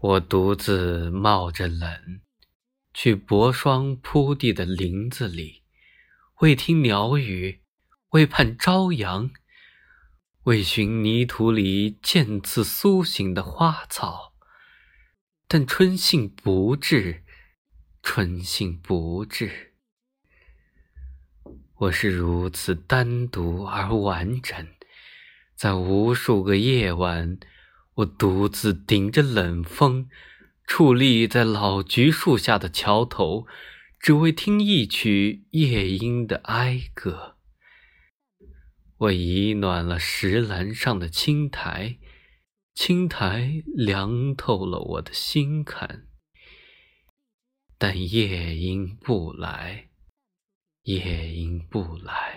我独自冒着冷，去薄霜铺地的林子里，为听鸟语，为盼朝阳，为寻泥土里渐次苏醒的花草。但春信不至，春信不至。我是如此单独而完整，在无数个夜晚。我独自顶着冷风，矗立在老橘树下的桥头，只为听一曲夜莺的哀歌。我已暖了石栏上的青苔，青苔凉透了我的心坎。但夜莺不来，夜莺不来。